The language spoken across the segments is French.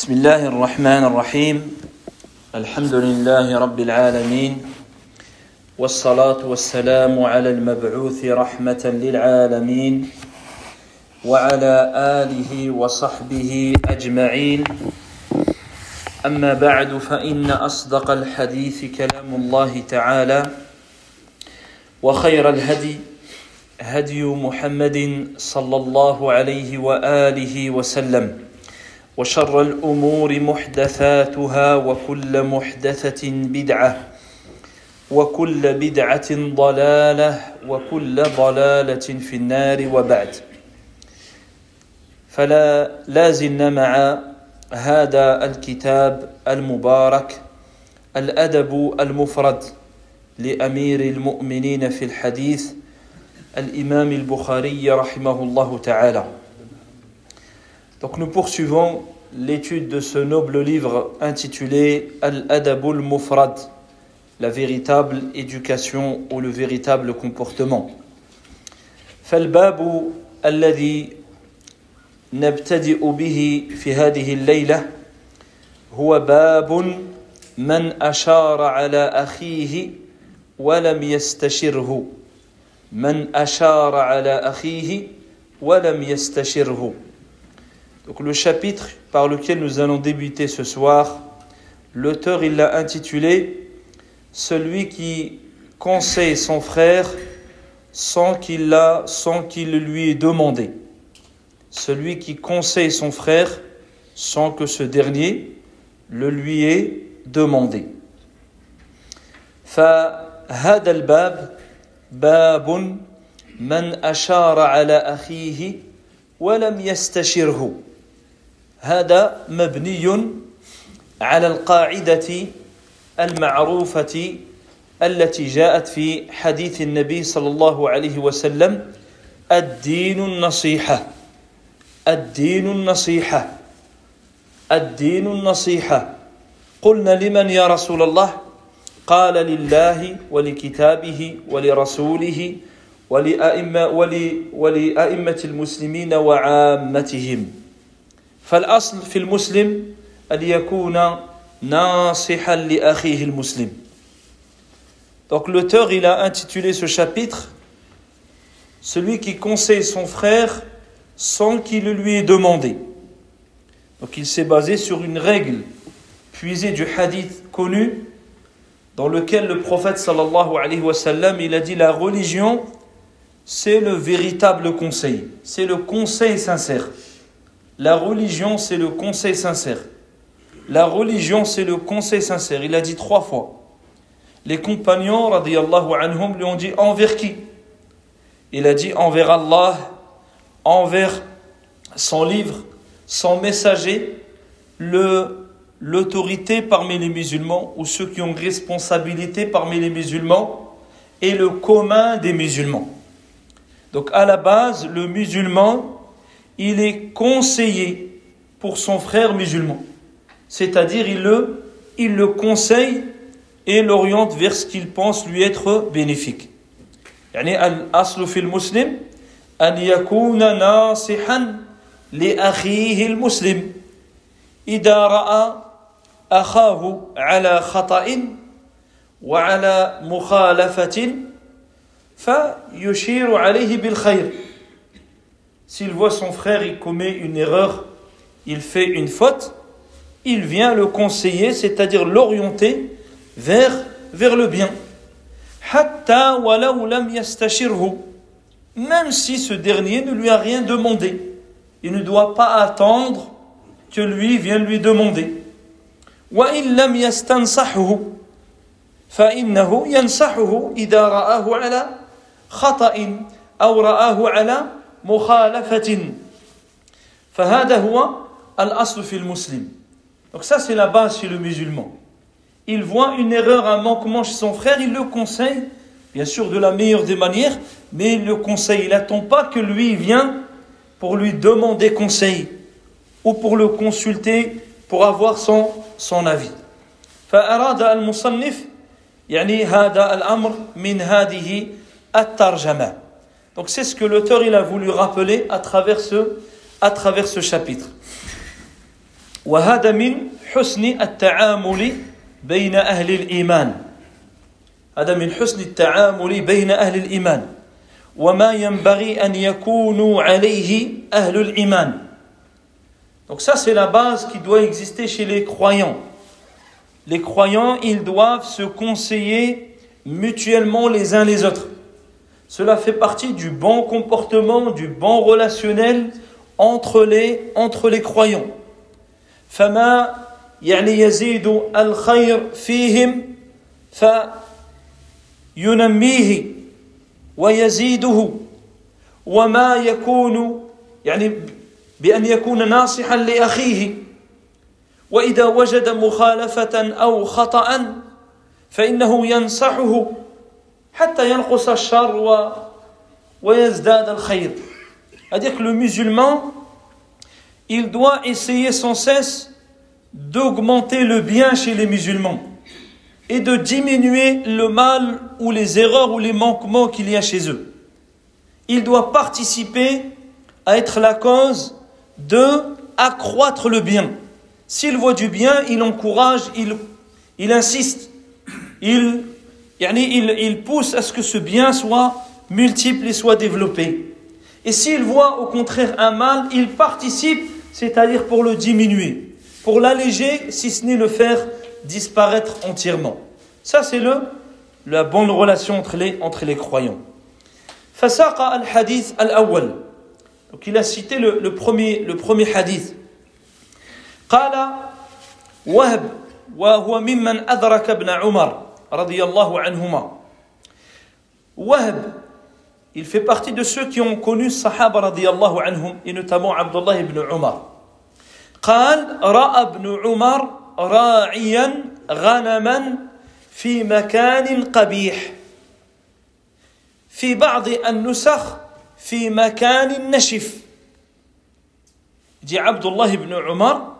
بسم الله الرحمن الرحيم. الحمد لله رب العالمين. والصلاة والسلام على المبعوث رحمة للعالمين وعلى آله وصحبه أجمعين. أما بعد فإن أصدق الحديث كلام الله تعالى وخير الهدي هدي محمد صلى الله عليه وآله وسلم. وشر الأمور محدثاتها وكل محدثة بدعة وكل بدعة ضلالة وكل ضلالة في النار وبعد. فلا لازلنا مع هذا الكتاب المبارك الأدب المفرد لأمير المؤمنين في الحديث الإمام البخاري رحمه الله تعالى. Donc nous poursuivons l'étude de ce noble livre intitulé Al-Adabul Mufrad, la véritable éducation ou le véritable comportement. فالباب الذي نبتدئ به في هذه الليلة هو باب من أشار على أخيه ولم يستشره من أشار على أخيه ولم يستشره Donc le chapitre par lequel nous allons débuter ce soir, l'auteur il l'a intitulé Celui qui conseille son frère sans qu'il l'a, sans qu'il lui ait demandé. Celui qui conseille son frère sans que ce dernier le lui ait demandé. فهذا الباب باب من أشار على أخيه ولم يستشره هذا مبني على القاعدة المعروفة التي جاءت في حديث النبي صلى الله عليه وسلم الدين النصيحة. الدين النصيحة. الدين النصيحة. قلنا لمن يا رسول الله؟ قال لله ولكتابه ولرسوله ولأئمة, ولأئمة المسلمين وعامتهم. فالأصل في المسلم أن يكون ناصحا لأخيه المسلم Donc l'auteur il a intitulé ce chapitre Celui qui conseille son frère sans qu'il le lui ait demandé. Donc il s'est basé sur une règle puisée du hadith connu dans lequel le prophète sallallahu alayhi wa sallam il a dit la religion c'est le véritable conseil, c'est le conseil sincère. La religion, c'est le conseil sincère. La religion, c'est le conseil sincère. Il a dit trois fois. Les compagnons, radiyallahu anhum, lui ont dit envers qui? Il a dit envers Allah, envers son livre, son messager, l'autorité parmi les musulmans ou ceux qui ont responsabilité parmi les musulmans et le commun des musulmans. Donc à la base, le musulman, il est conseillé pour son frère musulman. C'est-à-dire, il le, il le conseille et l'oriente vers ce qu'il pense lui être bénéfique. يعني الأصل في المسلم أن يكون ناصحا لأخيه المسلم إذا رأى أخاه على خطأ وعلى مخالفة فيشير عليه بالخير S'il voit son frère, il commet une erreur, il fait une faute, il vient le conseiller, c'est-à-dire l'orienter vers, vers le bien. Même si ce dernier ne lui a rien demandé. Il ne doit pas attendre que lui vienne lui demander. فإنه ينصحه إذا رآه على خطأ أو رآه على مخالفة فهذا هو الأصل في المسلم donc ça c'est la base chez le musulman il voit une erreur un manquement chez son frère il le conseille bien sûr de la meilleure des manières mais il le conseille il n'attend pas que lui vienne pour lui demander conseil ou pour le consulter pour avoir son, son avis فأراد المصنف يعني هذا الأمر من هذه الترجمة Donc c'est ce que l'auteur il a voulu rappeler à travers ce, à travers ce chapitre. وهذا من حسن التعامل بين أهل الإيمان هذا من حسن التعامل بين أهل الإيمان وما ينبغي أن يكونوا عليه أهل الإيمان Donc ça c'est la base qui doit exister chez les croyants. Les croyants, ils doivent se conseiller mutuellement les uns les autres. Cela fait partie du bon comportement, du bon relationnel entre les, entre les croyants. فما يعني يزيد الخير فيهم فينميه ويزيده وما يكون يعني بأن يكون ناصحا لأخيه وإذا وجد مخالفة أو خطأ فإنه ينصحه حتى ينقص الشر و ويزداد الخير C'est-à-dire que le musulman, il doit essayer sans cesse d'augmenter le bien chez les musulmans et de diminuer le mal ou les erreurs ou les manquements qu'il y a chez eux. Il doit participer à être la cause de accroître le bien. S'il voit du bien, il encourage, il, il insiste, il, il, il pousse à ce que ce bien soit multiple et soit développé. Et s'il voit au contraire un mal, il participe, c'est-à-dire pour le diminuer, pour l'alléger, si ce n'est le faire disparaître entièrement. Ça, c'est le, la bonne relation entre les, entre les croyants. فساق الحديث الأول donc il a cité le, le, premier, le premier hadith قال وهب وهو ممن أدرك ابن عمر رضي الله عنهما وهب il fait partie de ceux qui ont connu الصحابة رضي الله عنهم et notamment عبد الله بن عمر قال رأى ابن عمر راعيا غنما في مكان قبيح في بعض النسخ في مكان نشف دي عبد الله بن عمر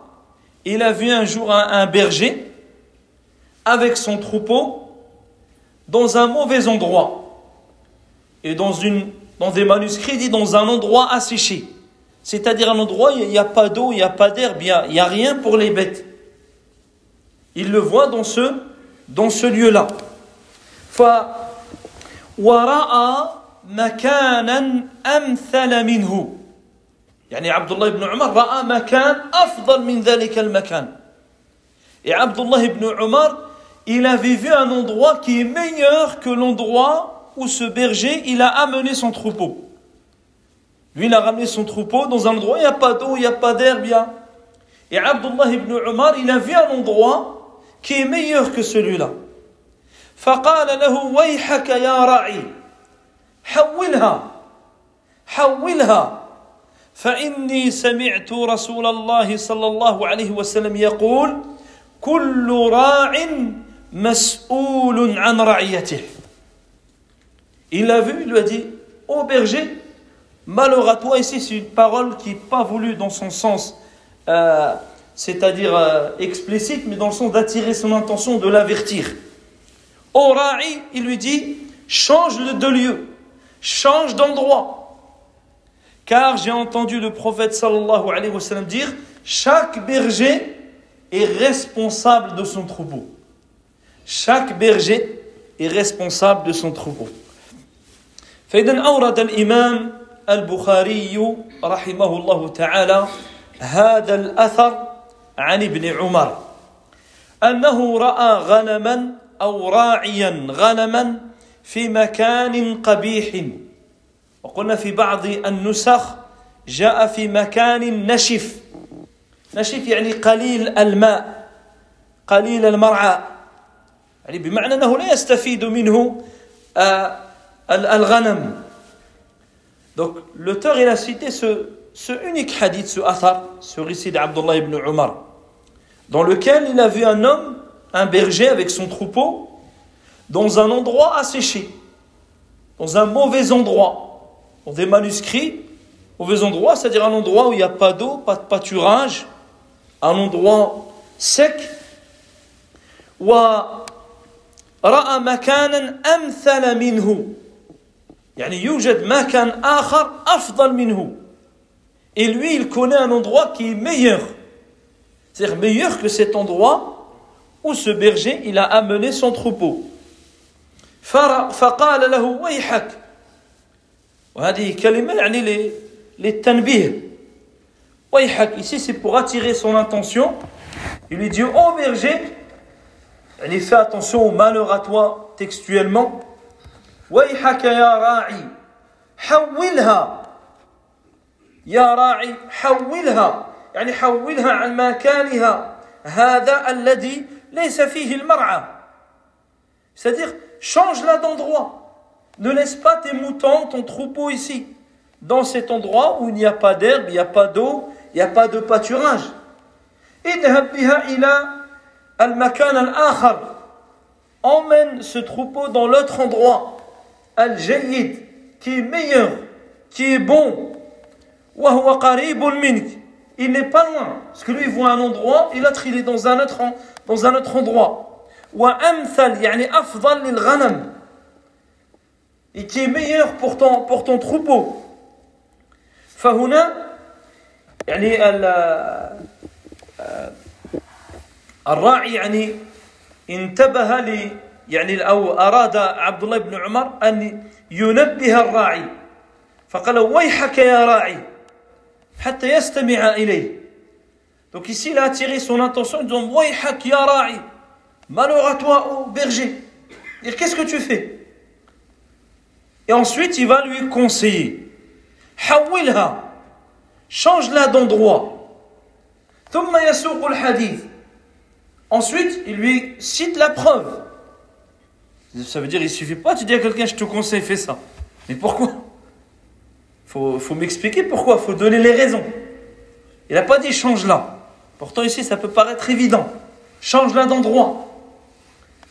il a vu un jour un, un berger avec son troupeau dans un mauvais endroit et dans, une, dans des manuscrits, il dit dans un endroit asséché. C'est-à-dire un endroit où il n'y a pas d'eau, il n'y a pas d'herbe, il n'y a, rien pour les bêtes. Il le voit dans ce, dans ce lieu-là. مكانا أمثل منه يعني عبد الله بن عمر رأى مكان أفضل من ذلك المكان Et Abdullah ibn Umar, il avait vu un endroit qui est meilleur que l'endroit où ce berger, il a amené son troupeau. Lui, il a ramené son troupeau dans un endroit, il n'y a pas d'eau, il n'y a pas d'herbe, Et Abdullah ibn Umar, il a vu un endroit qui est meilleur que celui-là. فقال له ويحك يا راعي حولها حولها فإني سمعت رسول الله صلى الله عليه وسلم يقول كل راع An Il l'a vu, il lui a dit Ô berger, malheur à toi. Ici, c'est une parole qui n'est pas voulue dans son sens, euh, c'est-à-dire euh, explicite, mais dans le sens d'attirer son intention, de l'avertir. Ô Ra'i, il lui dit Change de lieu, change d'endroit. Car j'ai entendu le prophète sallallahu alayhi wa sallam dire Chaque berger est responsable de son troupeau. Chaque berger est responsable de son troupeau. فإذا أورد الإمام البخاري رحمه الله تعالى هذا الأثر عن ابن عمر أنه رأى غنما أو راعيا غنما في مكان قبيح. وقلنا في بعض النسخ جاء في مكان نشف. نشف يعني قليل الماء قليل المرعى. يعني بمعنى أنه لا يستفيد منه آه al-ghanam. Donc l'auteur il a cité ce, ce unique hadith, ce athar, ce récit d'Abdullah ibn Umar, dans lequel il a vu un homme, un berger avec son troupeau, dans un endroit asséché, dans un mauvais endroit, dans des manuscrits, mauvais endroit, c'est-à-dire un endroit où il n'y a pas d'eau, pas de pâturage, un endroit sec, ورأى مكانا أمثل منه يعني يوجد مكان آخر أفضل منه Et lui, il connaît un endroit qui est meilleur. C'est-à-dire meilleur que cet endroit où ce berger il a amené son troupeau. فقال له ويحك وهذه كلمة يعني للتنبيه ويحك ici c'est pour attirer son attention il lui dit oh berger il fait attention au malheur à toi textuellement ويحك يا راعي حولها يا راعي حولها يعني حولها عن مكانها هذا الذي ليس فيه المرعى c'est-à-dire change-la d'endroit ne laisse pas tes moutons ton troupeau ici dans cet endroit où il n'y a pas d'herbe il n'y a pas d'eau il n'y a pas de pâturage اذهب بها إلى المكان الآخر emmène ce troupeau dans l'autre endroit al-jayyid qui est meilleur qui est bon وهو قريب منك il n'est pas loin. Parce que lui, il voit un endroit et l'autre, il est dans un autre, dans un autre endroit. وأمثل يعني أفضل للغنم et qui est meilleur pour ton, pour ton troupeau. فهنا يعني الراعي يعني انتبه لي يعني أو أراد عبد الله بن عمر أن ينبه الراعي فقال ويحك يا راعي حتى يستمع إليه. دونك ici il a attiré son attention donc ويحك يا راعي malheur à toi ô berger qu'est-ce que tu fais et ensuite il va lui conseiller. حولها change-la d'endroit. ثم يسوق الحديث. Ensuite, il lui cite la preuve. Ça veut dire, il suffit pas de dire à quelqu'un, je te conseille, fais ça. Mais pourquoi faut, faut m'expliquer pourquoi, il faut donner les raisons. Il n'a pas dit change-la. Pourtant ici, ça peut paraître évident. Change-la d'endroit.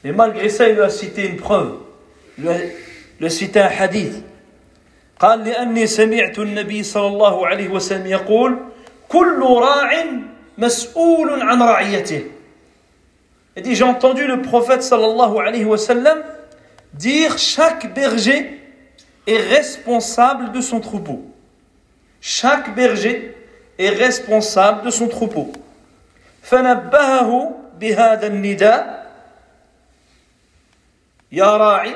Mais malgré ça, il lui a cité une preuve. Il lui a, cité un hadith. قال لأني سمعت النبي صلى الله عليه وسلم يقول كل راع مسؤول عن رعيته Il dit j'ai entendu le prophète sallallahu alayhi wa sallam dire chaque berger est responsable de son troupeau. Chaque berger est responsable de son troupeau. فنبهه بهذا النداء يا راعي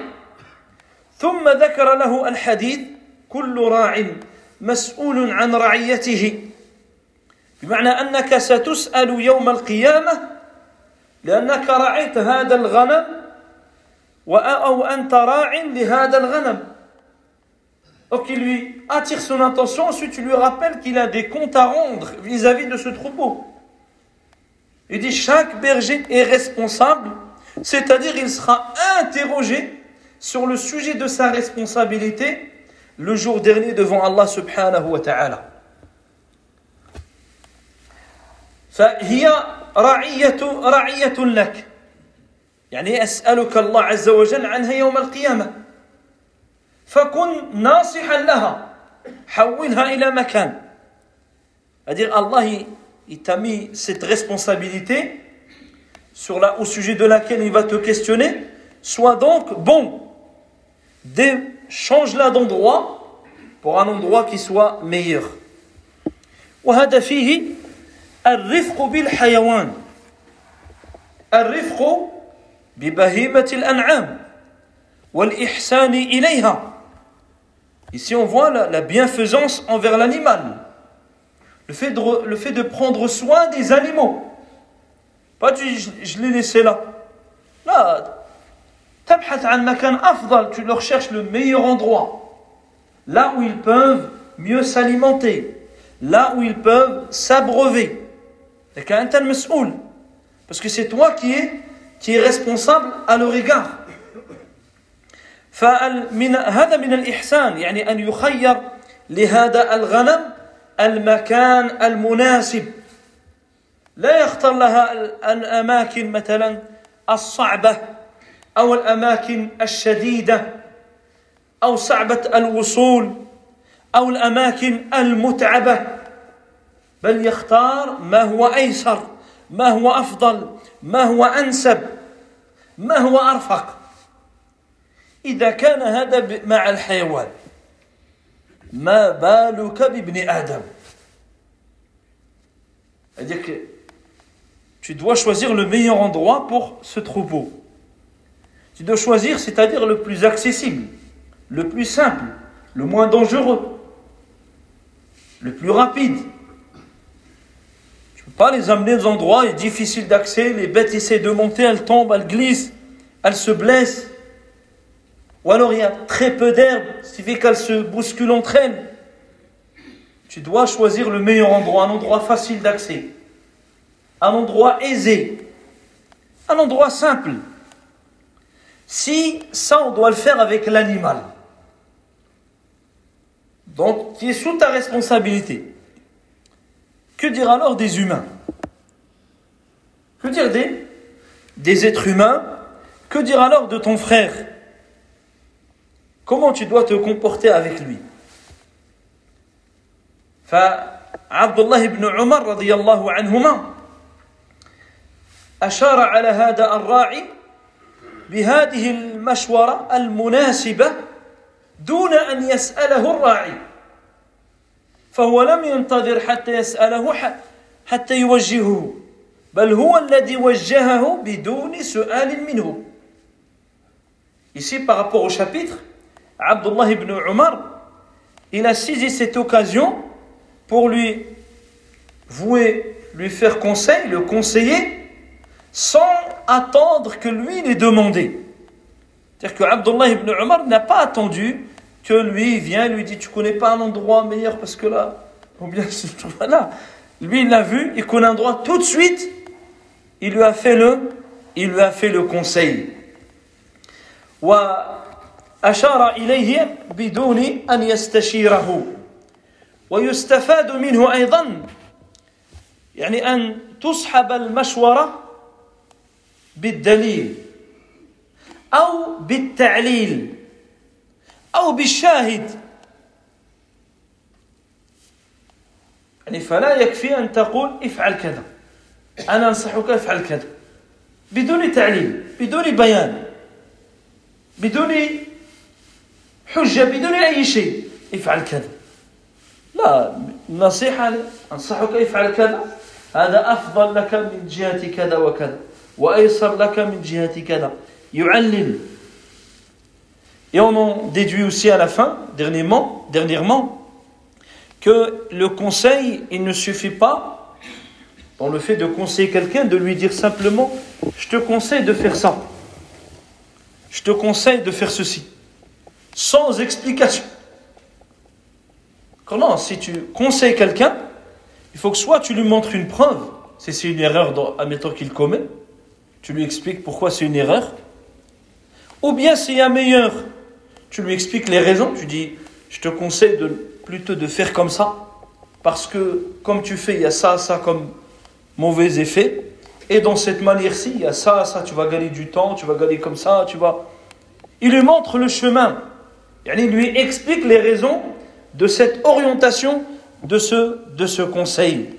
ثم ذكر له الحديث كل راع مسؤول عن رعيته بمعنى انك ستسال يوم القيامه لانك رعيت هذا الغنم او انت راع لهذا الغنم Donc il lui attire son attention, ensuite il lui rappelle qu'il a des comptes à rendre vis-à-vis de ce troupeau. Il dit chaque berger est responsable, c'est-à-dire il sera interrogé sur le sujet de sa responsabilité le jour dernier devant Allah subhanahu wa ta'ala. فهي رعية رعية لك يعني أسألك الله عز وجل عنها يوم القيامة فكن ناصحا لها حولها إلى مكان il, t'a mis cette responsabilité sur la, au sujet de laquelle il va te questionner sois donc bon change-la d'endroit pour un endroit qui soit meilleur وهذا فيه الرفق بالحيوان الرفق ببهيمة الأنعام والإحسان إليها Ici, on voit la, bienfaisance envers l'animal. Le fait, de, le fait de prendre soin des animaux. Pas tu, je, je l'ai laissé là. Là, tu leur cherches le meilleur endroit. Là où ils peuvent mieux s'alimenter. Là où ils peuvent s'abreuver. Parce que c'est toi qui es, qui est responsable à leur égard. فهذا من الإحسان يعني أن يخير لهذا الغنم المكان المناسب. لا يختار لها الأماكن مثلا الصعبة أو الأماكن الشديدة أو صعبة الوصول أو الأماكن المتعبة. بل يختار ما هو أيسر ما هو أفضل ما هو أنسب ما هو أرفق إذا كان هذا مع الحيوان ما بالك بابن آدم C'est-à-dire que tu dois choisir le meilleur endroit pour ce troupeau. Tu dois choisir, c'est-à-dire le plus accessible, le plus simple, le moins dangereux, le plus rapide. Pas les amener dans endroits difficiles d'accès, les bêtes essaient de monter, elles tombent, elles glissent, elles se blessent. Ou alors il y a très peu d'herbe, ce qui fait qu'elles se bousculent entre elles. Tu dois choisir le meilleur endroit, un endroit facile d'accès, un endroit aisé, un endroit simple. Si ça, on doit le faire avec l'animal, donc qui est sous ta responsabilité, que dire alors des humains Que dire des, des êtres humains Que dire alors de ton frère Comment tu dois te comporter avec lui فعبد الله بن عمر رضي الله عنهما أشار على هذا الراعي بهذه المشورة المناسبة دون أن يسأله الراعي فهو لم ينتظر حتى يسأله حتى يوجهه بل هو الذي وجهه بدون سؤال منه Ici, par rapport au chapitre, Abdullah ibn Umar, il a saisi cette occasion pour lui vouer, lui faire conseil, le conseiller, sans attendre que lui l'ait demandé. C'est-à-dire que Abdullah ibn Umar n'a pas attendu que lui vienne, lui dit Tu connais pas un endroit meilleur parce que là, ou bien voilà. Lui, il l'a vu, il connaît un endroit tout de suite, il lui a fait le, il lui a fait le conseil. وأشار إليه بدون أن يستشيره ويستفاد منه أيضا يعني أن تصحب المشورة بالدليل أو بالتعليل أو بالشاهد. يعني فلا يكفي أن تقول افعل كذا. أنا أنصحك افعل كذا. بدون تعليل بدون بيان بدون حجة بدون أي شيء. افعل كذا. لا نصيحة أنصحك افعل كذا. هذا أفضل لك من جهة كذا وكذا وأيسر لك من جهة كذا. يعلل. Et on en déduit aussi à la fin, dernièrement, dernièrement que le conseil, il ne suffit pas, dans le fait de conseiller quelqu'un, de lui dire simplement Je te conseille de faire ça. Je te conseille de faire ceci. Sans explication. Comment Si tu conseilles quelqu'un, il faut que soit tu lui montres une preuve, si c'est une erreur, admettons qu'il commet, tu lui expliques pourquoi c'est une erreur, ou bien s'il y a meilleur, tu lui expliques les raisons, tu dis, je te conseille de, plutôt de faire comme ça, parce que comme tu fais, il y a ça, ça comme mauvais effet, et dans cette manière-ci, il y a ça, ça, tu vas gagner du temps, tu vas gagner comme ça, tu vas... Il lui montre le chemin, il lui explique les raisons de cette orientation de ce, de ce conseil.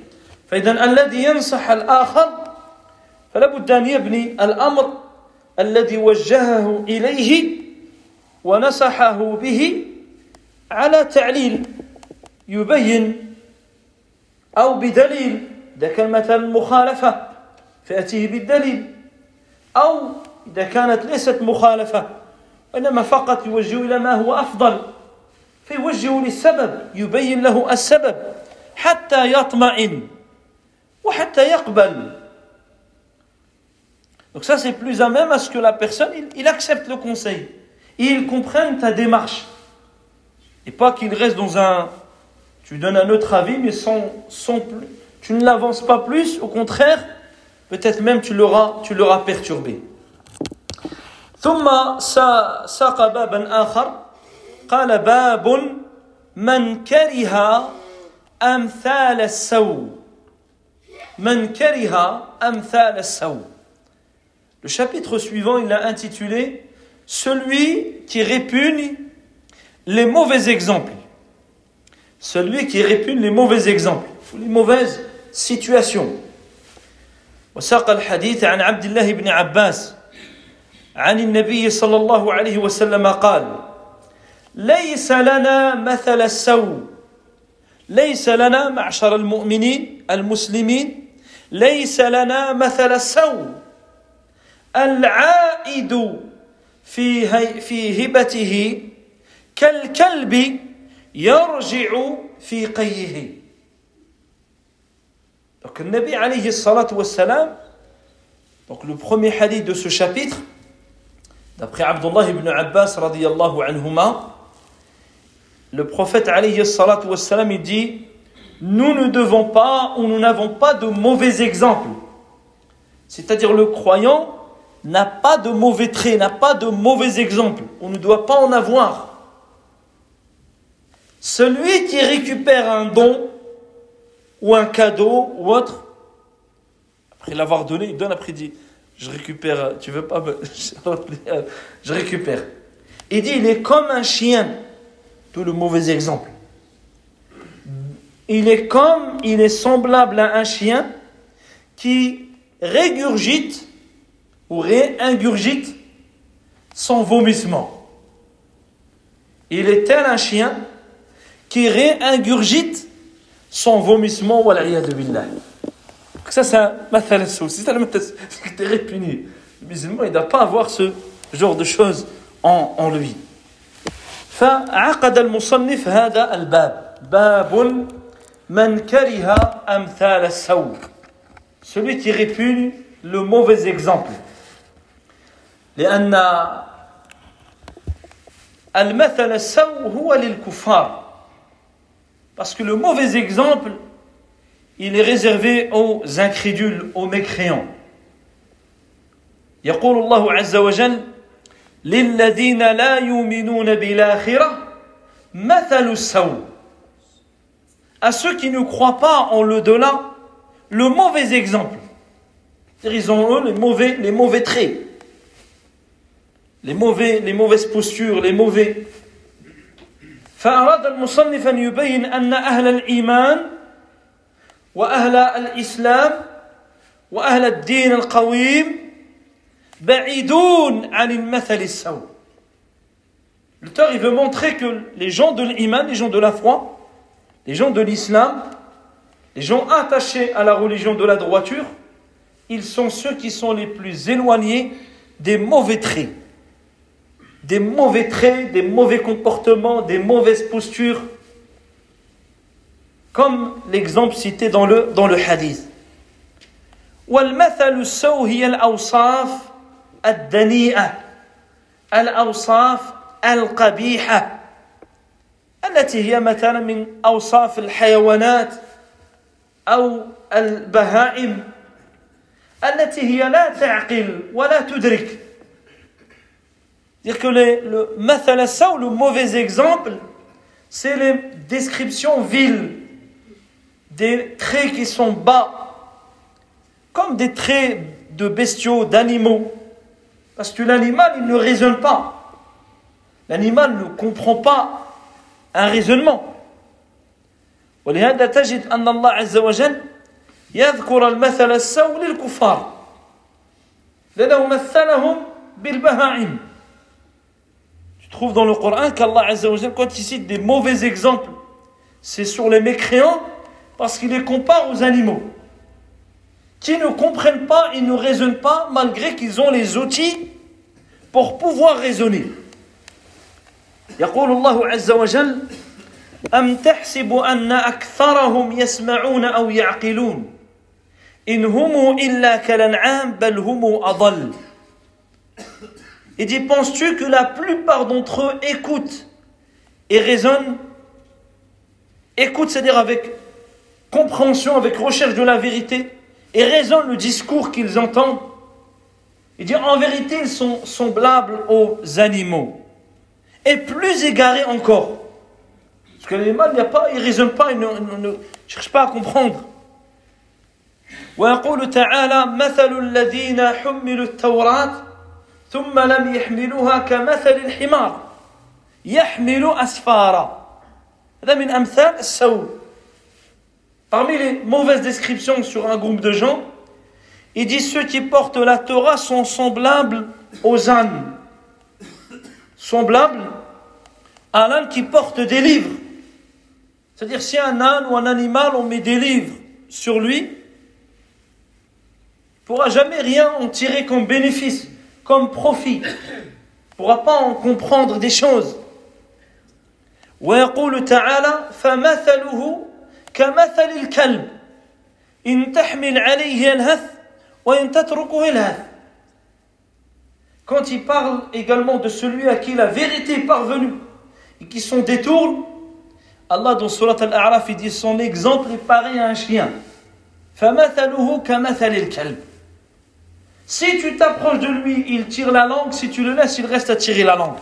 فإذا الذي ينصح الآخر فلا بد أن يبني الأمر الذي وجهه إليه ونصحه به على تعليل يبين أو بدليل إذا كان مثلا مخالفة فيأتيه بالدليل أو إذا كانت ليست مخالفة وإنما فقط يوجه إلى ما هو أفضل فيوجه للسبب يبين له السبب حتى يطمئن وحتى يقبل. Donc ça c'est plus à même à ce que la personne il, il accepte le conseil. et il comprenne ta démarche et pas qu'il reste dans un tu donnes un autre avis mais sans, sans tu ne l'avances pas plus au contraire peut-être même tu l'auras tu l'auras perturbé ثم ساق بابا آخر قال باب من كره أمثال السوء من كره أمثال السوء Le chapitre suivant, il l'a intitulé Celui qui répugne les mauvais exemples. Celui qui répugne les mauvais exemples, les mauvaises situations. وساق الحديث عن عبد الله بن عباس عن النبي صلى الله عليه وسلم قال ليس لنا مثل السوء ليس لنا معشر المؤمنين المسلمين ليس لنا مثل السوء العائد في في هبته كالكلب يرجع في قيه Donc le Nabi alayhi salatu wassalam, donc le premier hadith de ce chapitre, d'après Abdullah ibn Abbas radiyallahu anhuma, le prophète alayhi salatu wassalam, il dit Nous ne devons pas ou nous n'avons pas de mauvais exemples. C'est-à-dire le croyant n'a pas de mauvais traits, n'a pas de mauvais exemples. On ne doit pas en avoir. Celui qui récupère un don ou un cadeau ou autre, après l'avoir donné, il donne après il dit Je récupère, tu veux pas. Je récupère. Il dit Il est comme un chien, tout le mauvais exemple. Il est comme, il est semblable à un chien qui régurgite ou réingurgite son vomissement. Il est tel un chien qui réingurgite son vomissement, billah. Ça, c'est un c'est très puni. Le musulman, il ne doit pas avoir ce genre de choses en, en lui. فعقد المصنف هذا الباب باب من كره أمثال السوء celui qui répugne le mauvais exemple لأن المثل السوء هو للكفار Parce que le mauvais exemple, il est réservé aux incrédules, aux mécréants. يقول الله عز وجل للذين لا يؤمنون بالآخرة مثل السوء à ceux qui ne croient pas en l'au-delà le mauvais exemple. Ils ont eux les mauvais, les mauvais traits, les, mauvais, les mauvaises postures, les mauvais فأراد المصنف أن يبين أن أهل الإيمان وأهل الإسلام وأهل الدين القويم بعيدون عن المثل السوء L'auteur, il veut montrer que les gens de l'iman, les gens de la foi, les gens de l'islam, les gens attachés à la religion de la droiture, ils sont ceux qui sont les plus éloignés des mauvais traits. des mauvais traits, des mauvais comportements, des mauvaises postures, comme l'exemple cité dans le, dans le hadith. والمثل السوء هي الأوصاف الدنيئة الأوصاف القبيحة التي هي مثلا من أوصاف الحيوانات أو البهائم التي هي لا تعقل ولا تدرك dire que le mathalassa ou le mauvais exemple, c'est les descriptions viles, des traits qui sont bas, comme des traits de bestiaux, d'animaux. Parce que l'animal, il ne raisonne pas. L'animal ne comprend pas un raisonnement. ولهذا تجد أن الله عز وجل يذكر المثل السوء للكفار لأنه مثلهم بالبهائم trouve dans le Coran qu'Allah quand il cite des mauvais exemples, c'est sur les mécréants parce qu'il les compare aux animaux. Qui ne comprennent pas, ils ne raisonnent pas malgré qu'ils ont les outils pour pouvoir raisonner. يقول الله عز وجل أم تحسب أن أكثرهم يسمعون أو يعقلون إن هم إلا كالأنعام بل هم أضل il dit, penses-tu que la plupart d'entre eux écoutent et raisonnent Écoutent, c'est-à-dire avec compréhension, avec recherche de la vérité, et raisonnent le discours qu'ils entendent. Il dit, en vérité, ils sont semblables aux animaux. Et plus égarés encore. Parce que les animaux, il n'y a pas, ils ne raisonnent pas, ils ne, cherchent pas à comprendre. ويقول تعالى مثل الذين حملوا التوراة ثم لم يحملوها كمثل الحمار يحمل أسفارا هذا من أمثال السوء Parmi les mauvaises descriptions sur un groupe de gens, il dit ceux qui portent la Torah sont semblables aux ânes. Semblables à l'âne qui porte des livres. C'est-à-dire si un âne ou un animal, on met des livres sur lui, pourra jamais rien en tirer comme bénéfice, comme profit, pourra pas en comprendre des choses. ويقول تعالى فمثله كمثل الكلب إن تحمل عليه يلهث وإن تتركه يلهث Quand il parle également de celui à qui la vérité est parvenue et qui s'en détourne, Allah dans Surat Al-A'raf il dit son exemple est pareil à un chien. فَمَثَلُهُ كَمَثَلِ الْكَلْبِ Si tu t'approches de lui, il tire la langue, si tu le laisses, il reste à tirer la langue.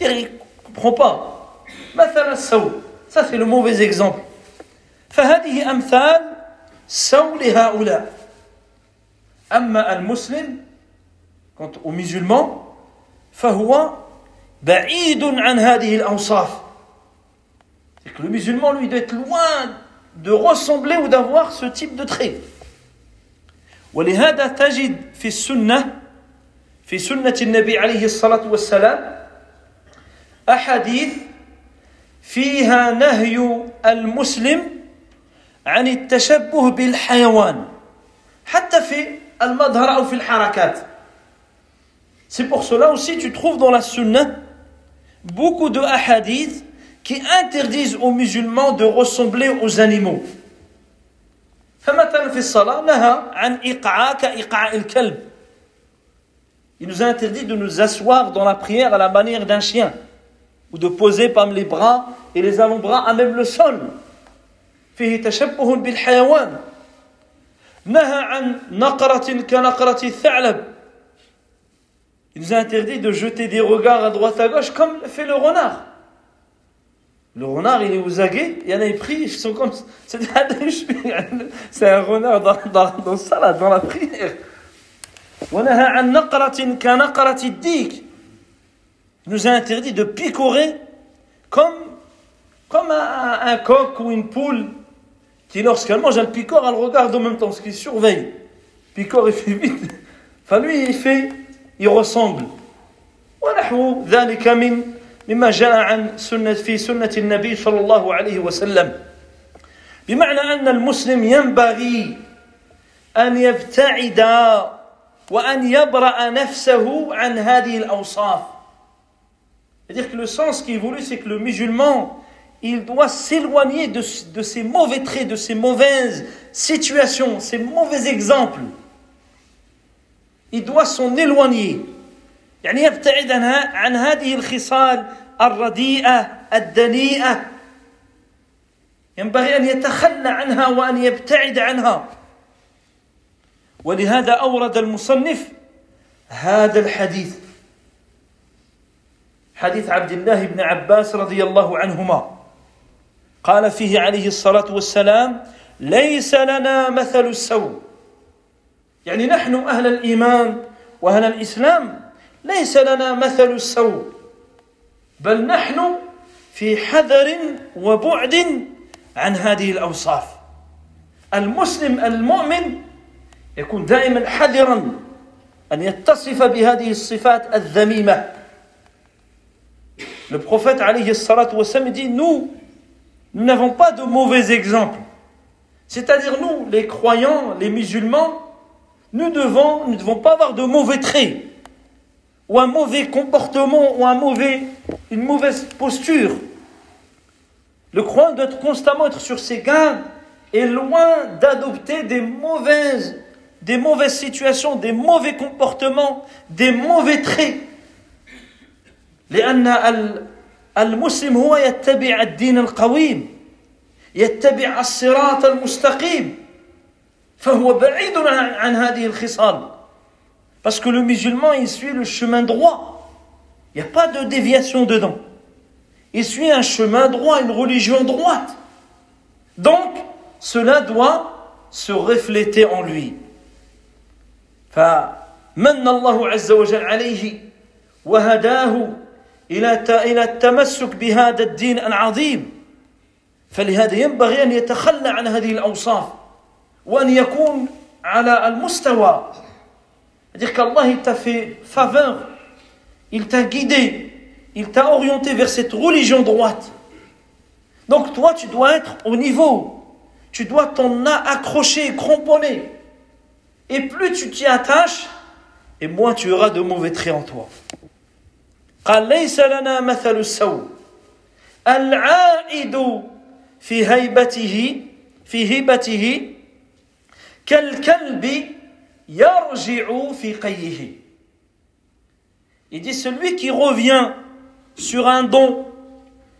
Il ne comprend pas. مثل السوء ça c'est le mauvais exemple فهذه أمثال سوء لهؤلاء أما المسلم quant aux musulmans فهو بعيد عن هذه الأوصاف c'est que le musulman lui doit être loin de ressembler ou d'avoir ce type de trait ولهذا تجد في السنة في سنة النبي عليه الصلاة والسلام أحاديث فيها نهي المسلم عن التشبه بالحيوان حتى في المظهر أو في الحركات C'est pour cela aussi tu trouves dans la sunna beaucoup de hadiths qui interdisent aux musulmans de ressembler aux animaux. فمثلا في الصلاة نهى عن إقعاء كإقعاء الكلب. Il nous a interdit de nous asseoir dans la prière à la manière d'un chien. ou de poser par les bras et les avant-bras à même le sol. فيه تشبه بالحيوان نهى عن نقرة كنقرة الثعلب Il nous a interdit de jeter des regards à droite à gauche comme fait le renard. Le renard, il est aux aguets, il y en a pris, ils sont comme. C'est un renard dans, dans, dans, ça, dans la prière. ونهى عن نقرة كنقرة الديك nous a interdit de picorer comme, comme un, un, coq ou une poule qui, lorsqu'elle mange, elle picore, elle regarde en même temps, ce qui surveille. Picore, il fait vite. Enfin, lui, il fait, il ressemble. ونحو ذلك من مما جاء عن سنة في سنة النبي صلى الله عليه وسلم بمعنى أن المسلم ينبغي أن يبتعد وأن يبرأ نفسه عن هذه الأوصاف C'est-à-dire que le sens qui est voulu, c'est que le musulman, il doit s'éloigner de, de, ces mauvais traits, de ces mauvaises situations, ces mauvais exemples. Il doit s'en éloigner. يعني يبتعد عن هذه الخصال الرديئة الدنيئة. ينبغي أن يتخلى عنها وأن يبتعد عنها. ولهذا أورد المصنف هذا الحديث. حديث عبد الله بن عباس رضي الله عنهما. قال فيه عليه الصلاة والسلام ليس لنا مثل السوء. يعني نحن أهل الإيمان وأهل الإسلام ليس لنا مثل السوء بل نحن في حذر وبعد عن هذه الأوصاف المسلم المؤمن يكون دائما حذرا أن يتصف بهذه الصفات الذميمة Le prophète alayhi salatu wassalam dit Nous, nous n'avons pas de mauvais exemples. C'est-à-dire, nous, les croyants, les musulmans, nous devons, ne devons pas avoir de mauvais traits, ou un mauvais comportement, ou un mauvais, une mauvaise posture. Le croyant doit constamment être sur ses gardes et loin d'adopter des mauvaises, des mauvaises situations, des mauvais comportements, des mauvais traits. لأن المسلم هو يتبع الدين القويم يتبع الصراط المستقيم فهو بعيد عن هذه الخصال parce que le musulman il suit le chemin droit il n'y a pas de déviation dedans il suit un chemin droit une religion droite donc cela doit se refléter en lui فمن الله عز وجل عليه وهداه إلى إلى التمسك بهذا الدين العظيم فلهذا ينبغي أن يتخلى عن هذه الأوصاف وأن يكون على المستوى C'est-à-dire qu'Allah il t'a fait faveur, il t'a guidé, il t'a orienté vers cette religion droite. Donc toi tu dois être au niveau, tu dois t'en accrocher, cramponner. et plus tu t'y attaches, et moins tu auras de mauvais traits en toi. قال ليس لنا مثل السوء العائد في هيبته في هبته كالكلب يرجع في قيه Il dit celui qui revient sur un don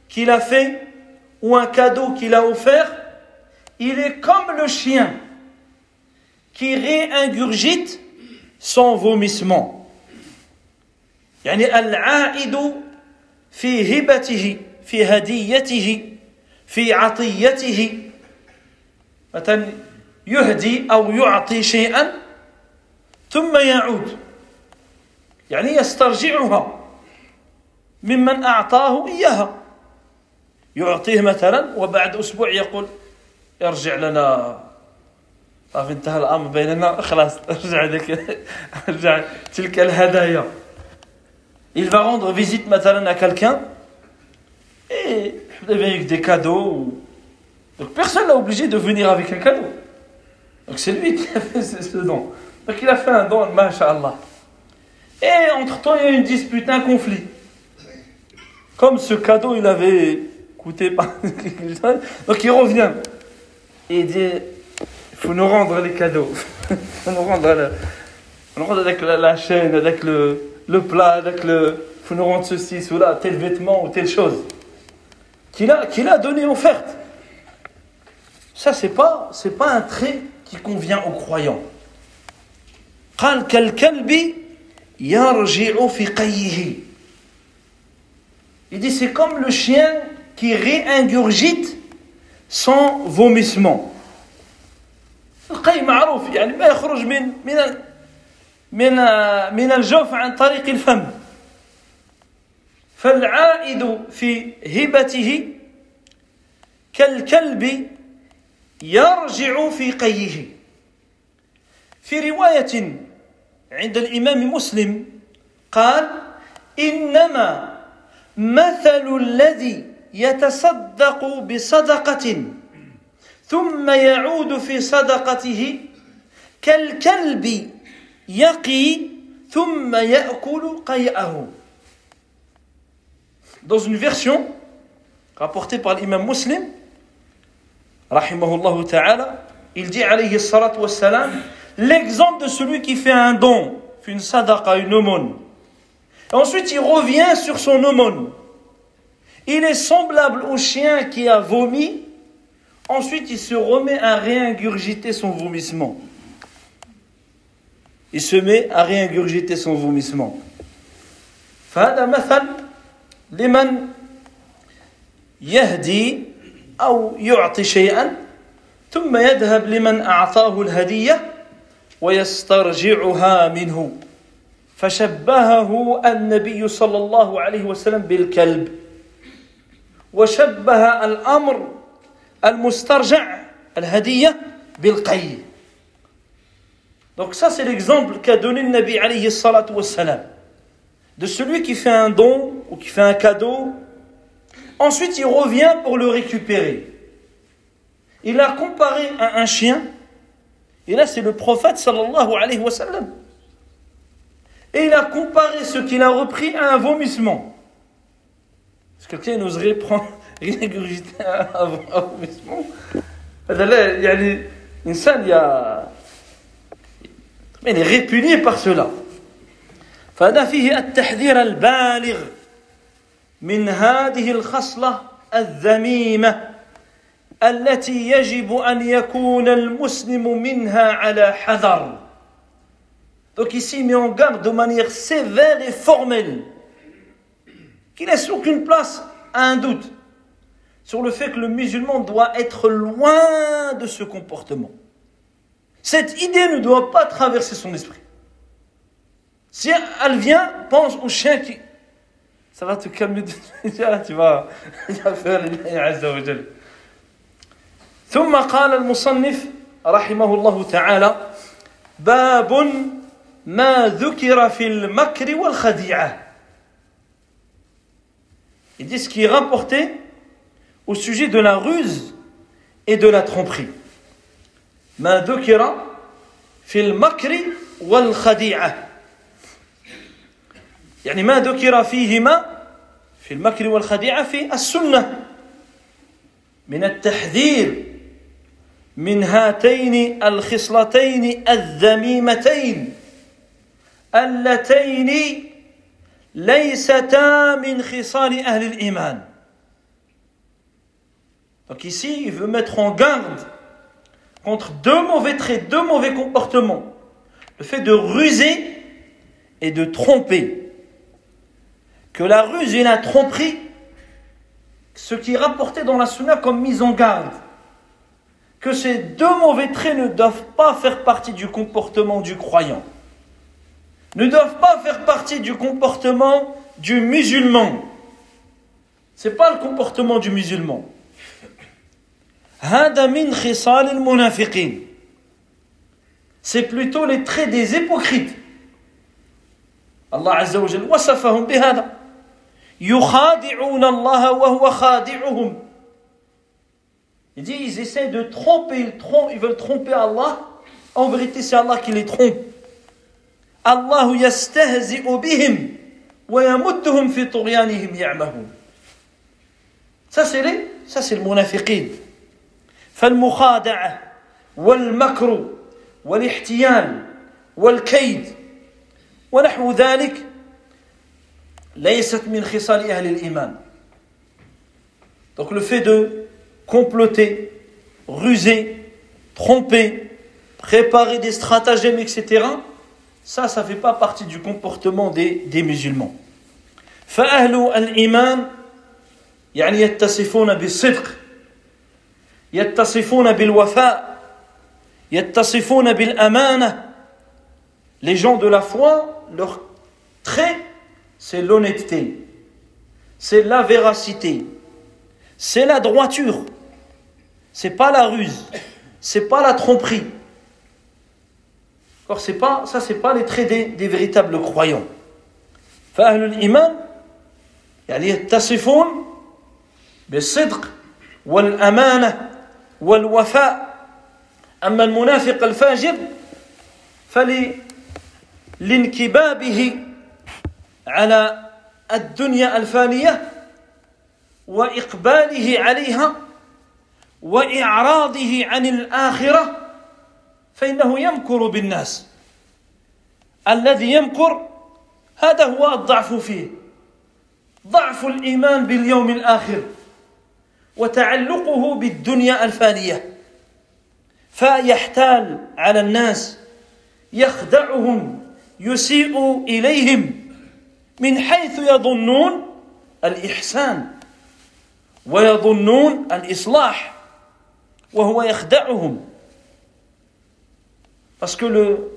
qu'il a fait ou un cadeau qu'il a offert, il est comme le chien qui réingurgite son vomissement. يعني العائد في هبته في هديته في عطيته مثلا يهدي أو يعطي شيئا ثم يعود يعني يسترجعها ممن أعطاه إياها يعطيه مثلا وبعد أسبوع يقول ارجع لنا طيب انتهى الأمر بيننا خلاص ارجع لك ارجع تلك الهدايا Il va rendre visite مثلا à quelqu'un et avec des cadeaux. Donc personne n'a obligé de venir avec un cadeau. Donc c'est lui qui a fait ce don. Donc il a fait un don, masha'Allah. Et entre-temps, il y a une dispute, un conflit. Comme ce cadeau, il avait coûté pas. Donc il revient. Et il dit il faut nous rendre les cadeaux. Il faut nous rendre, avec la, chaîne, avec le, le plat, avec le. Il faut nous rendre ceci, cela, tel vêtement ou telle chose. Qu'il a, qu'il a donné offerte. Ça, c'est pas, c'est pas un trait qui convient aux croyants. قال كالكلب يرجع في قيه Il dit c'est comme le chien qui réingurgite son vomissement. القي معروف يعني ما يخرج من من من من الجوف عن طريق الفم. فالعائد في هبته كالكلب يرجع في قيه. في رواية عند الإمام مسلم قال إنما مثل الذي يتصدق بصدقة ثم يعود في صدقته كالكلب يقي ثم يأكل قيئه. Dans une version rapportée par l'imam muslim, رحمه الله تعالى, il dit عليه الصلاة والسلام, l'exemple de celui qui fait un don, fait une sadaqa, une aumône, et ensuite il revient sur son aumône. Il est semblable au chien qui a vomi, ensuite il se remet à réingurgiter son vomissement. Il se met à réingurgiter son vomissement. فهذا مثل لمن يهدي أو يعطي شيئا ثم يذهب لمن أعطاه الهدية ويسترجعها منه فشبهه النبي صلى الله عليه وسلم بالكلب وشبه الأمر المسترجع الهدية بالقي Donc ça c'est l'exemple qu'a donné le Nabi alayhi salatu wassalam de celui qui fait un don ou qui fait un cadeau ensuite il revient pour le récupérer il a comparé à un chien et là c'est le prophète sallallahu alayhi wa sallam et il a comparé ce qu'il a repris à un vomissement est-ce que quelqu'un oserait prendre régurgiter un vomissement يعني الإنسان يا il est répugné par cela فهذا فيه التحذير البالغ من هذه الخصلة الذميمة التي يجب أن يكون المسلم منها على حذر Donc ici, il met en garde de manière sévère et formelle, qui laisse aucune place à un doute sur le fait que le musulman doit être loin de ce comportement. Cette idée ne doit pas traverser son esprit. Si elle vient, pense au chien qui... Ça va te calmer, tu vas, tu vas faire عز وجل. ثم قال المصنف رحمه الله تعالى باب ما ذكر في المكر والخديعة. Il dit ce qui est rapporté au sujet de la ruse et de la tromperie. ما ذكر في المكر والخديعة يعني ما ذكر فيهما في المكر والخديعة في السنة من التحذير من هاتين الخصلتين الذميمتين اللتين ليستا من خصال أهل الإيمان Donc ici, il veut mettre en garde contre deux mauvais traits, deux mauvais comportements. Le fait de ruser et de tromper. Que la ruse et la tromperie, ce qui est rapporté dans la sunna comme mise en garde, que ces deux mauvais traits ne doivent pas faire partie du comportement du croyant, ne doivent pas faire partie du comportement du musulman. C'est pas le comportement du musulman. C'est plutôt les traits des hypocrites. Allah Azza wa Jalla wasafahum bihada. يخادعون الله وهو خادعهم. Il dit, ils essaient de tromper, ils, trompent, ils veulent tromper Allah. En vérité, c'est Allah qui les trompe. Allah yastahzi'u bihim wa yamudduhum fi tughyanihim ya'mahun. Ça, c'est les, ça, c'est le munafiqin. فالمخادعة والمكر والاحتيال والكيد ونحو ذلك ليست من خصال أهل الإيمان Donc le fait de comploter, ruser, tromper, préparer des stratagèmes, etc., ça, ça ne fait pas partie du comportement des, des musulmans. فأهل الإيمان يعني يتصفون بالصدق يتصفون بالوفاء يتصفون بالأمانة Les gens de la foi, leur trait, c'est l'honnêteté, c'est la véracité, c'est la droiture, c'est pas la ruse, c'est pas la tromperie. Or, c'est pas, ça, c'est pas les traits des, des véritables croyants. فأهل الإيمان يعني يتصفون بالصدق والأمانة والوفاء أما المنافق الفاجر فلانكبابه على الدنيا الفانية وإقباله عليها وإعراضه عن الآخرة فإنه يمكر بالناس. الذي يمكر هذا هو الضعف فيه. ضعف الإيمان باليوم الآخر وتعلقه بالدنيا الفانية. فيحتال على الناس يخدعهم يسيء إليهم من حيث يظنون الإحسان ويظنون يخدعهم Parce que le,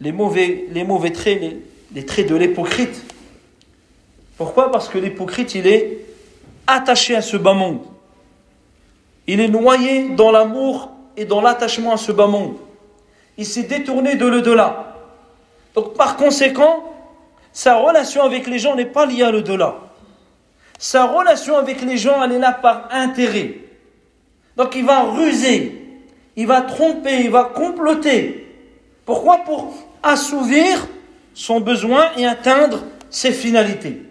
les, mauvais, les mauvais traits, les, les traits de l'hypocrite, pourquoi? Parce que l'hypocrite, il est attaché à ce bas monde. Il est noyé dans l'amour et dans l'attachement à ce bas monde. Il s'est détourné de l'au-delà. Donc par conséquent, sa relation avec les gens n'est pas liée à l'au-delà. Sa relation avec les gens, elle est là par intérêt. Donc il va ruser, il va tromper, il va comploter. Pourquoi Pour assouvir son besoin et atteindre ses finalités.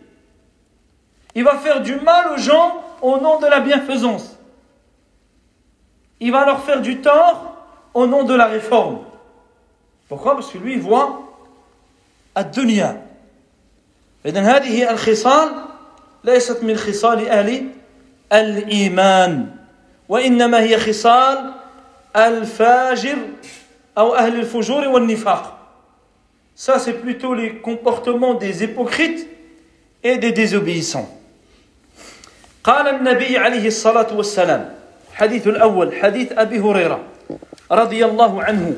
Il va faire du mal aux gens au nom de la bienfaisance. Il va leur faire du tort au nom de la réforme. Pourquoi Parce que lui, il voit الدنيا إذن هذه الخصال ليست من خصال أهل الإيمان وإنما هي خصال الفاجر أو أهل الفجور والنفاق. Ça, c'est plutôt les comportements des hypocrites et des désobéissants. قال النبي عليه الصلاة والسلام حديث الأول حديث أبي هريرة رضي الله عنه.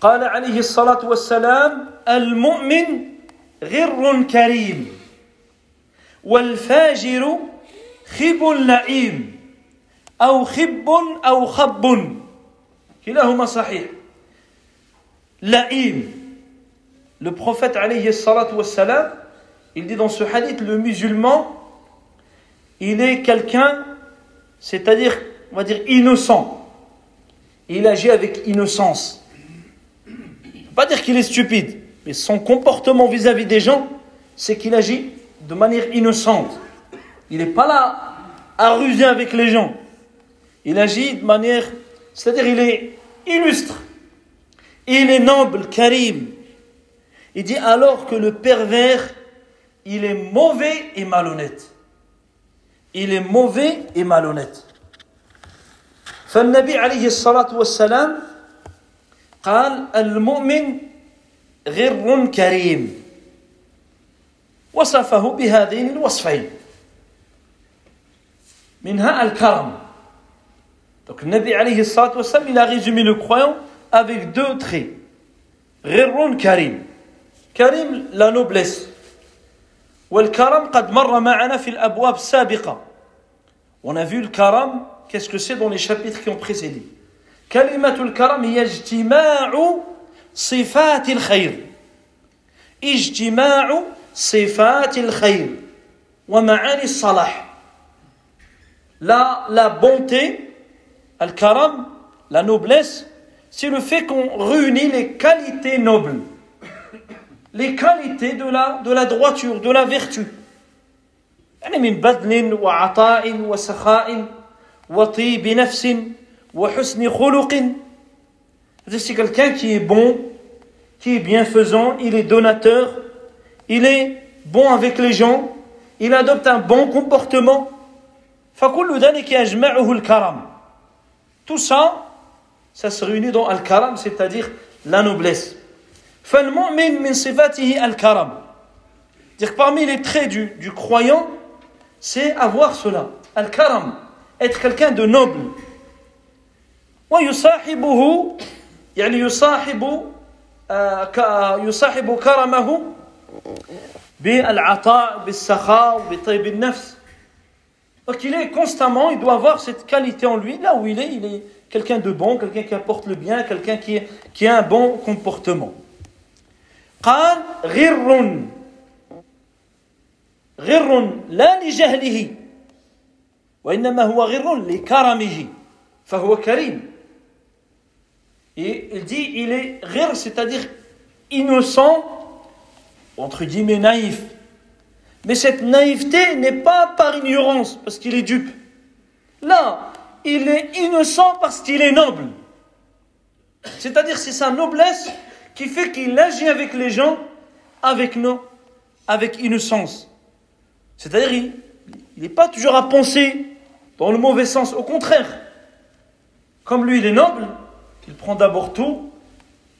قال عليه الصلاة والسلام المؤمن غر كريم والفاجر خب لئيم أو خب أو خب كلاهما صحيح لئيم Le prophète alayhi salatu wassalam, il dit dans ce hadith, le musulman il est quelqu'un, c'est-à-dire, on va dire, innocent. Il agit avec innocence. ne pas dire qu'il est stupide, mais son comportement vis-à-vis des gens, c'est qu'il agit de manière innocente. Il n'est pas là à ruser avec les gens. Il agit de manière, c'est-à-dire il est illustre. Il est noble, karim. Il dit alors que le pervers, il est mauvais et malhonnête. Il est mauvais et malhonnête. فالنبي عليه الصلاة والسلام قال المؤمن غر كريم وصفه بهذين الوصفين منها الكرم Donc le Nabi alayhi salatu wassalam, il a résumé le croyant avec deux traits. غر كريم كريم la noblesse والكرم قد مر معنا في الأبواب السابقة On a vu le karam, qu'est-ce que c'est dans les chapitres qui ont précédé. كلمة الكرم هي اجتماع صفات الخير اجتماع صفات الخير ومعاني الصلاح la, la bonté, al-karam, la noblesse, c'est le fait qu'on réunit les qualités nobles, les qualités de la, de la droiture, de la vertu. يعني من بذل وعطاء وسخاء وطيب نفس وحسن خلق c'est quelqu'un qui est bon qui est bienfaisant il est donateur il est bon avec les gens il adopte un bon comportement فكل ذلك يجمعه الكرم tout ça ça se réunit dans al-karam c'est-à-dire la noblesse فالمؤمن من صفاته الكرم dire parmi les traits du, du croyant c'est avoir cela. Al-karam, être quelqu'un de noble. ويصاحبه يعني يصاحب يصاحب كرمه بالعطاء بالسخاء بطيب النفس donc il est constamment il doit avoir cette qualité en lui là où il est il est quelqu'un de bon quelqu'un qui apporte le bien quelqu'un qui, qui a un bon comportement قال غر غر لا لجهله وإنما هو غر لكرمه فهو كريم Et il dit, il est rire, c'est-à-dire innocent, entre guillemets naïf. mais cette naïveté n'est pas par ignorance, parce qu'il est dupe. Là, il est innocent parce qu'il est noble. C'est-à-dire, c'est sa noblesse qui fait qu'il agit avec les gens avec, nous, avec innocence. C'est-à-dire, il n'est pas toujours à penser dans le mauvais sens. Au contraire, comme lui, il est noble, il prend d'abord tout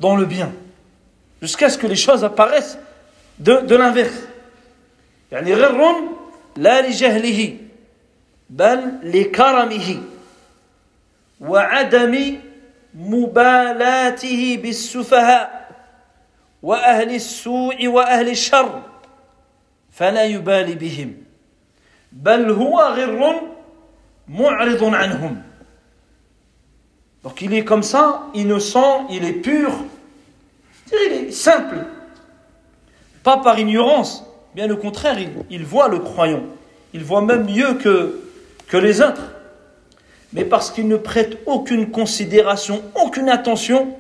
dans le bien. Jusqu'à ce que les choses apparaissent de, de l'inverse. يعني غر لا لجهله بل لكرمه وعدم مبالاته بالسفهاء وأهل السوء وأهل الشر فلا يبالي بهم. بل هو غر معرض عنهم. Donc il est comme ça innocent il est pur. Il est simple. Pas par ignorance. bien au contraire il, il voit le croyant il voit même mieux que, que les autres mais parce qu'il ne prête aucune considération aucune attention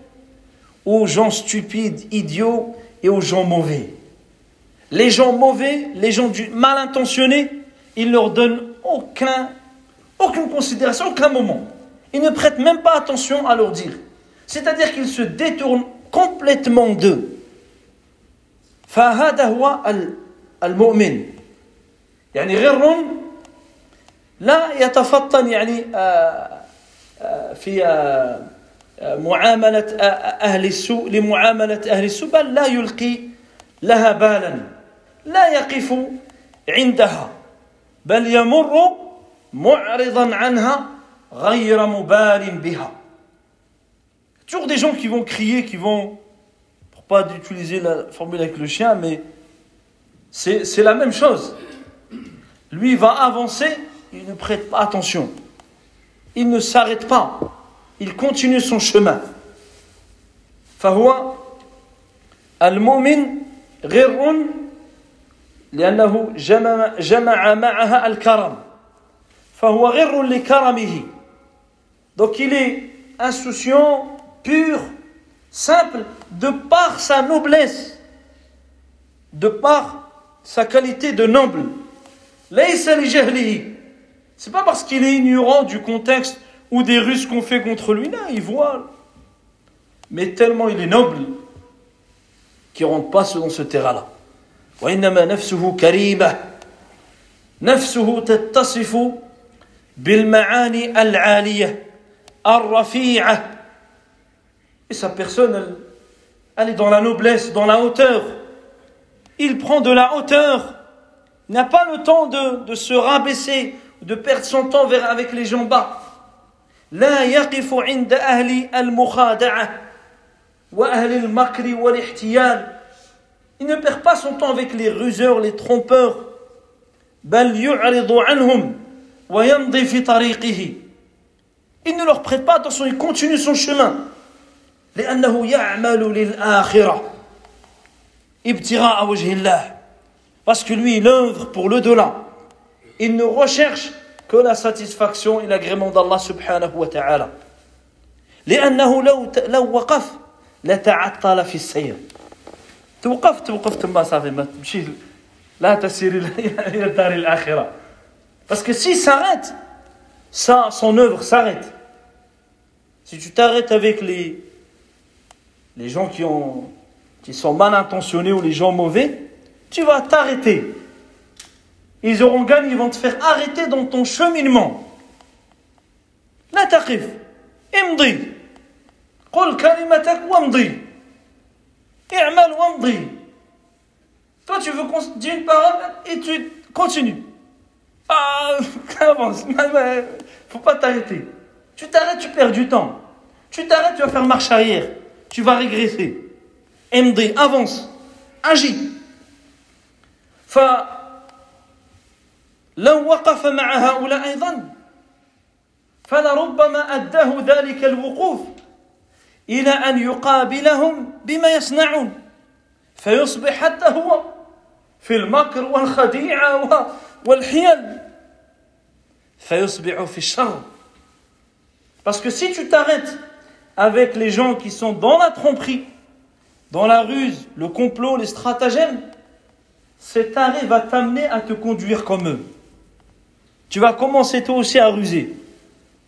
aux gens stupides idiots et aux gens mauvais les gens mauvais, les gens du mal intentionnés, il leur donne aucun, aucune considération, aucun moment. Ils ne prêtent même pas attention à leur dire. C'est-à-dire qu'ils se détournent complètement d'eux. فهذا هو المؤمن. يعني غر لا يتفطن يعني في معاملة أهل السوء لمعاملة أهل السوء بل لا يلقي لها بالا لا يقف عندها بل يمر معرضا عنها غير مبال بها. Toujours des gens qui vont crier qui vont pour pas utiliser la formule avec le chien mais c'est la même chose lui va avancer il ne prête pas attention il ne s'arrête pas il continue son chemin فهو المؤمن غر لأنه جمع, جمع معها الكرم فهو غر لكرمه donc il est insouciant pur simple de par sa noblesse, de par sa qualité de noble. C'est pas parce qu'il est ignorant du contexte ou des russes qu'on fait contre lui, non, il voit. Mais tellement il est noble qu'il ne rentre pas dans ce terrain-là. وإنما نفسه كريمة نفسه تتصف بالمعاني العالية الرفيعة et sa personne elle, elle est dans la noblesse dans la hauteur il prend de la hauteur il n'a pas le temps de, de se rabaisser de perdre son temps vers, avec les gens bas لا يقف عند أهل المخادعة وأهل المكر والاحتيال Il ne perd pas son temps avec les ruseurs, les trompeurs. بل يعرض عنهم ويمضي في طريقه. Il ne leur prête pas attention, il continue son chemin. لأنه يعمل للآخرة ابتغاء وجه الله. Parce que lui, il œuvre pour le delà. Il ne recherche que la satisfaction et l'agrément d'Allah subhanahu wa ta'ala. لأنه لو لو وقف لتعطل في السير. توقف توقف تما صافي ما تمشي لا تسير الى الدار الاخره parce que s'il s'arrête ça son œuvre s'arrête si tu t'arrêtes avec les les gens qui ont qui sont mal intentionnés ou les gens mauvais tu vas t'arrêter ils auront gagné ils vont te faire arrêter dans ton cheminement لا تقف امضي قل كلمتك وامضي Toi, tu veux dire une parole et tu continues. Ah, avance. Faut pas t'arrêter. Tu t'arrêtes, tu perds du temps. Tu t'arrêtes, tu vas faire marche arrière. Tu vas régresser. MD, avance. Agis. لو وقف مع هؤلاء أيضا فلربما أداه ذلك الوقوف إلى أن يقابلهم بما يصنعون فيصبح حتى هو في المكر والخديعة والحيل فيصبح في الشر Parce que si tu t'arrêtes avec les gens qui sont dans la tromperie, dans la ruse, le complot, les stratagèmes, cet arrêt va t'amener à te conduire comme eux. Tu vas commencer toi aussi à ruser.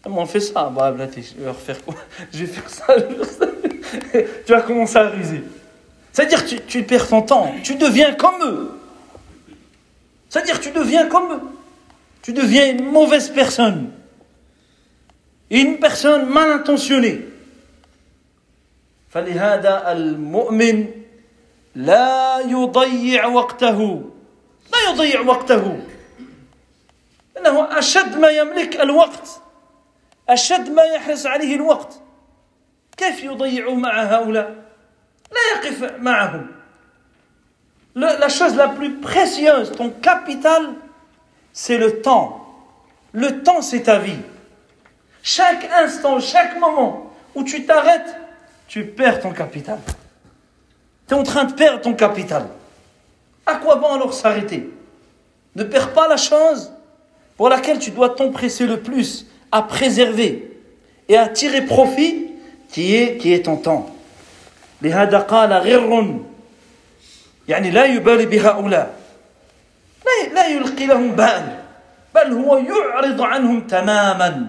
on fait ça bah, Je vais refaire quoi Je vais faire ça. tu vas commencer à ruser. C'est-à-dire que tu, tu, perds ton temps. Tu deviens comme eux. C'est-à-dire tu deviens comme eux. Tu deviens une mauvaise personne. Une personne mal intentionnée. فلهذا المؤمن لا يضيع وقته لا يضيع وقته إنه أشد ما يملك الوقت أشد ما يحرص عليه الوقت كيف يضيع مع هؤلاء لا يقف معهم la chose la plus précieuse, ton capital, c'est le temps. Le temps, c'est ta vie. Chaque instant, chaque moment où tu t'arrêtes, tu perds ton capital. Tu es en train de perdre ton capital. À quoi bon alors s'arrêter Ne perds pas la chose pour laquelle tu dois t'empresser le plus à préserver et à tirer profit qui est, qui est ton temps. لهذا قال غر يعني لا يبالي بهؤلاء لا لا يلقي لهم بال بل هو يعرض عنهم تماما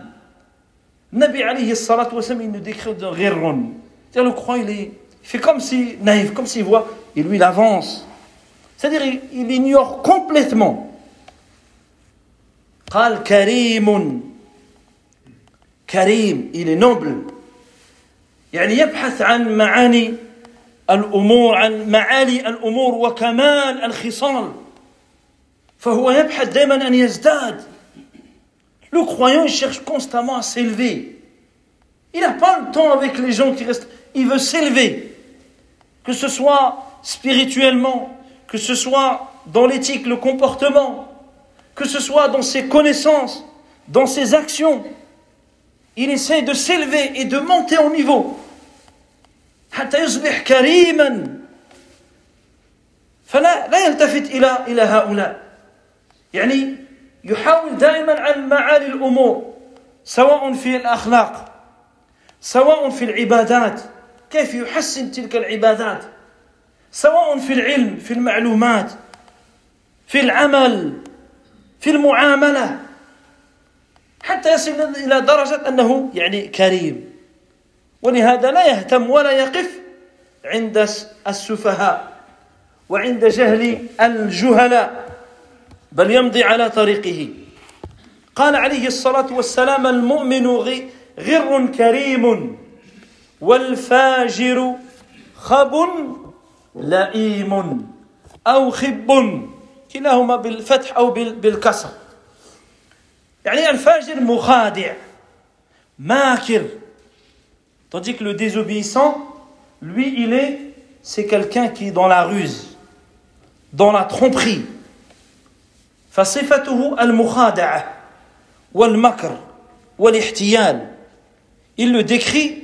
النبي عليه الصلاة والسلام il nous décrit de غر c'est-à-dire le croyant il, est, il fait comme si naïf comme s'il voit et lui il avance c'est-à-dire il, il ignore complètement قال كريم كريم il est noble يعني يبحث عن معاني الامور عن معالي الامور وكمال الخصال فهو يبحث دائما ان يزداد Le croyant, il cherche constamment à s'élever. Il n'a pas le temps avec les gens qui restent. Il veut s'élever. Que ce soit spirituellement, que ce soit dans l'éthique, le comportement, que ce soit dans ses connaissances, dans ses actions. Il essaie de s'élever et de monter en niveau. حتى يصبح كريما فلا لا يلتفت الى الى هؤلاء يعني يحاول دائما عن معالي الامور سواء في الاخلاق سواء في العبادات كيف يحسن تلك العبادات؟ سواء في العلم في المعلومات في العمل في المعاملة. حتى يصل إلى درجة أنه يعني كريم. ولهذا لا يهتم ولا يقف عند السفهاء وعند جهل الجهلاء بل يمضي على طريقه. قال عليه الصلاة والسلام المؤمن غر كريم. والفاجر خب لئيم او خب كلاهما بالفتح او بالكسر يعني الفاجر مخادع ماكر tandis que le désobéissant lui il est c'est quelqu'un qui est dans la ruse dans la tromperie فصفته المخادعه والمكر والاحتيال il le décrit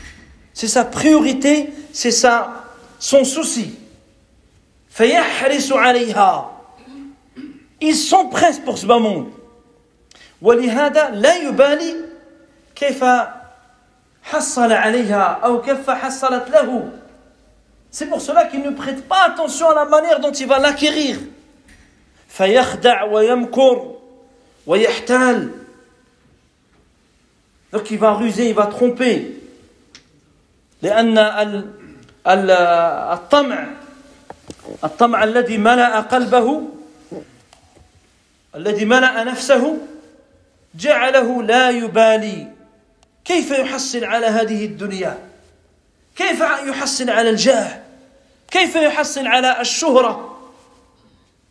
c'est sa priorité c'est sa son souci فيحرص عليها ils s'empressent pour ce bas monde ولهذا لا يبالي كيف حصل عليها أو كيف حصلت له C'est pour cela qu'il ne prête pas attention à la manière dont il va l'acquérir. فيخدع ويمكر ويحتال Donc il va ruser, il va tromper. لأن الطمع الطمع الذي ملأ قلبه الذي ملأ نفسه جعله لا يبالي. كيف يحصل على هذه الدنيا؟ كيف يحصل على الجاه؟ كيف يحصل على الشهرة؟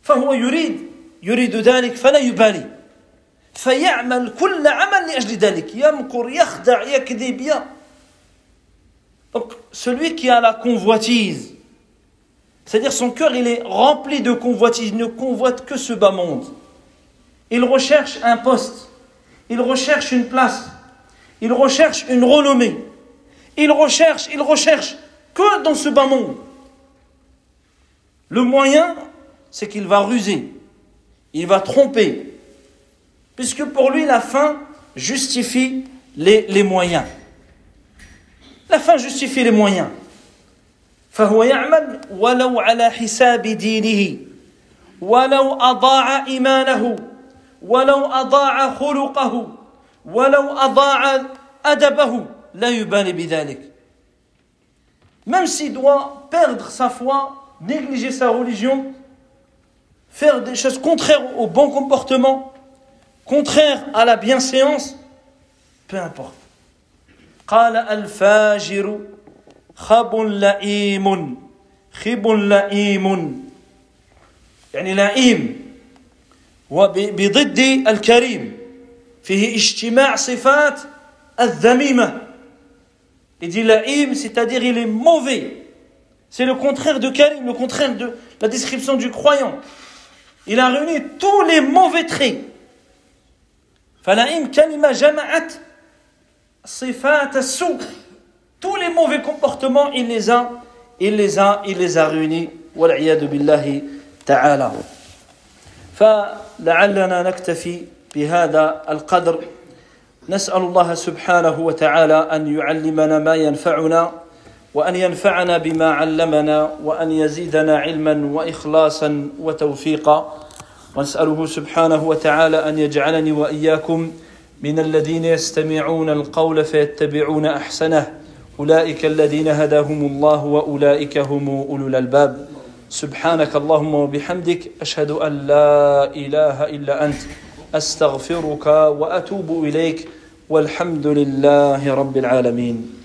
فهو يريد يريد ذلك فلا يبالي. فيعمل كل عمل لأجل ذلك. يمكر يخدع يكذب Donc, celui qui a la convoitise, c'est-à-dire son cœur, il est rempli de convoitise, il ne convoite que ce bas monde. Il recherche un poste, il recherche une place, il recherche une renommée, il recherche, il recherche que dans ce bas monde. Le moyen, c'est qu'il va ruser, il va tromper, puisque pour lui la fin justifie les, les moyens. La fin justifie les moyens. فهو يعمل ولو على حساب دينه ولو أضاع إيمانه ولو أضاع خلقه ولو أضاع أدبه لا يبالي بذلك même s'il doit perdre sa foi, négliger sa religion, faire des choses contraires au bon comportement, contraires à la bienséance, peu importe. قال الفاجر خب لئيم خب لئيم يعني لئيم وبضد الكريم فيه اجتماع صفات الذميمة Il dit la'im, c'est-à-dire il est mauvais. C'est le contraire de karim, le contraire de la description du croyant. Il a réuni tous les mauvais traits. فلئيم كلمة جمعت صفات السوء. Tous les mauvais comportements il les a il les a il les a réunis. والعياذ بالله تعالى. فلعلنا نكتفي بهذا القدر. نسأل الله سبحانه وتعالى أن يعلمنا ما ينفعنا وأن ينفعنا بما علمنا وأن يزيدنا علما وإخلاصا وتوفيقا. ونسأله سبحانه وتعالى أن يجعلني وإياكم من الذين يستمعون القول فيتبعون أحسنه. أولئك الذين هداهم الله وأولئك هم أولو الألباب. سبحانك اللهم وبحمدك أشهد أن لا إله إلا أنت. أستغفرك وأتوب إليك. والحمد لله رب العالمين.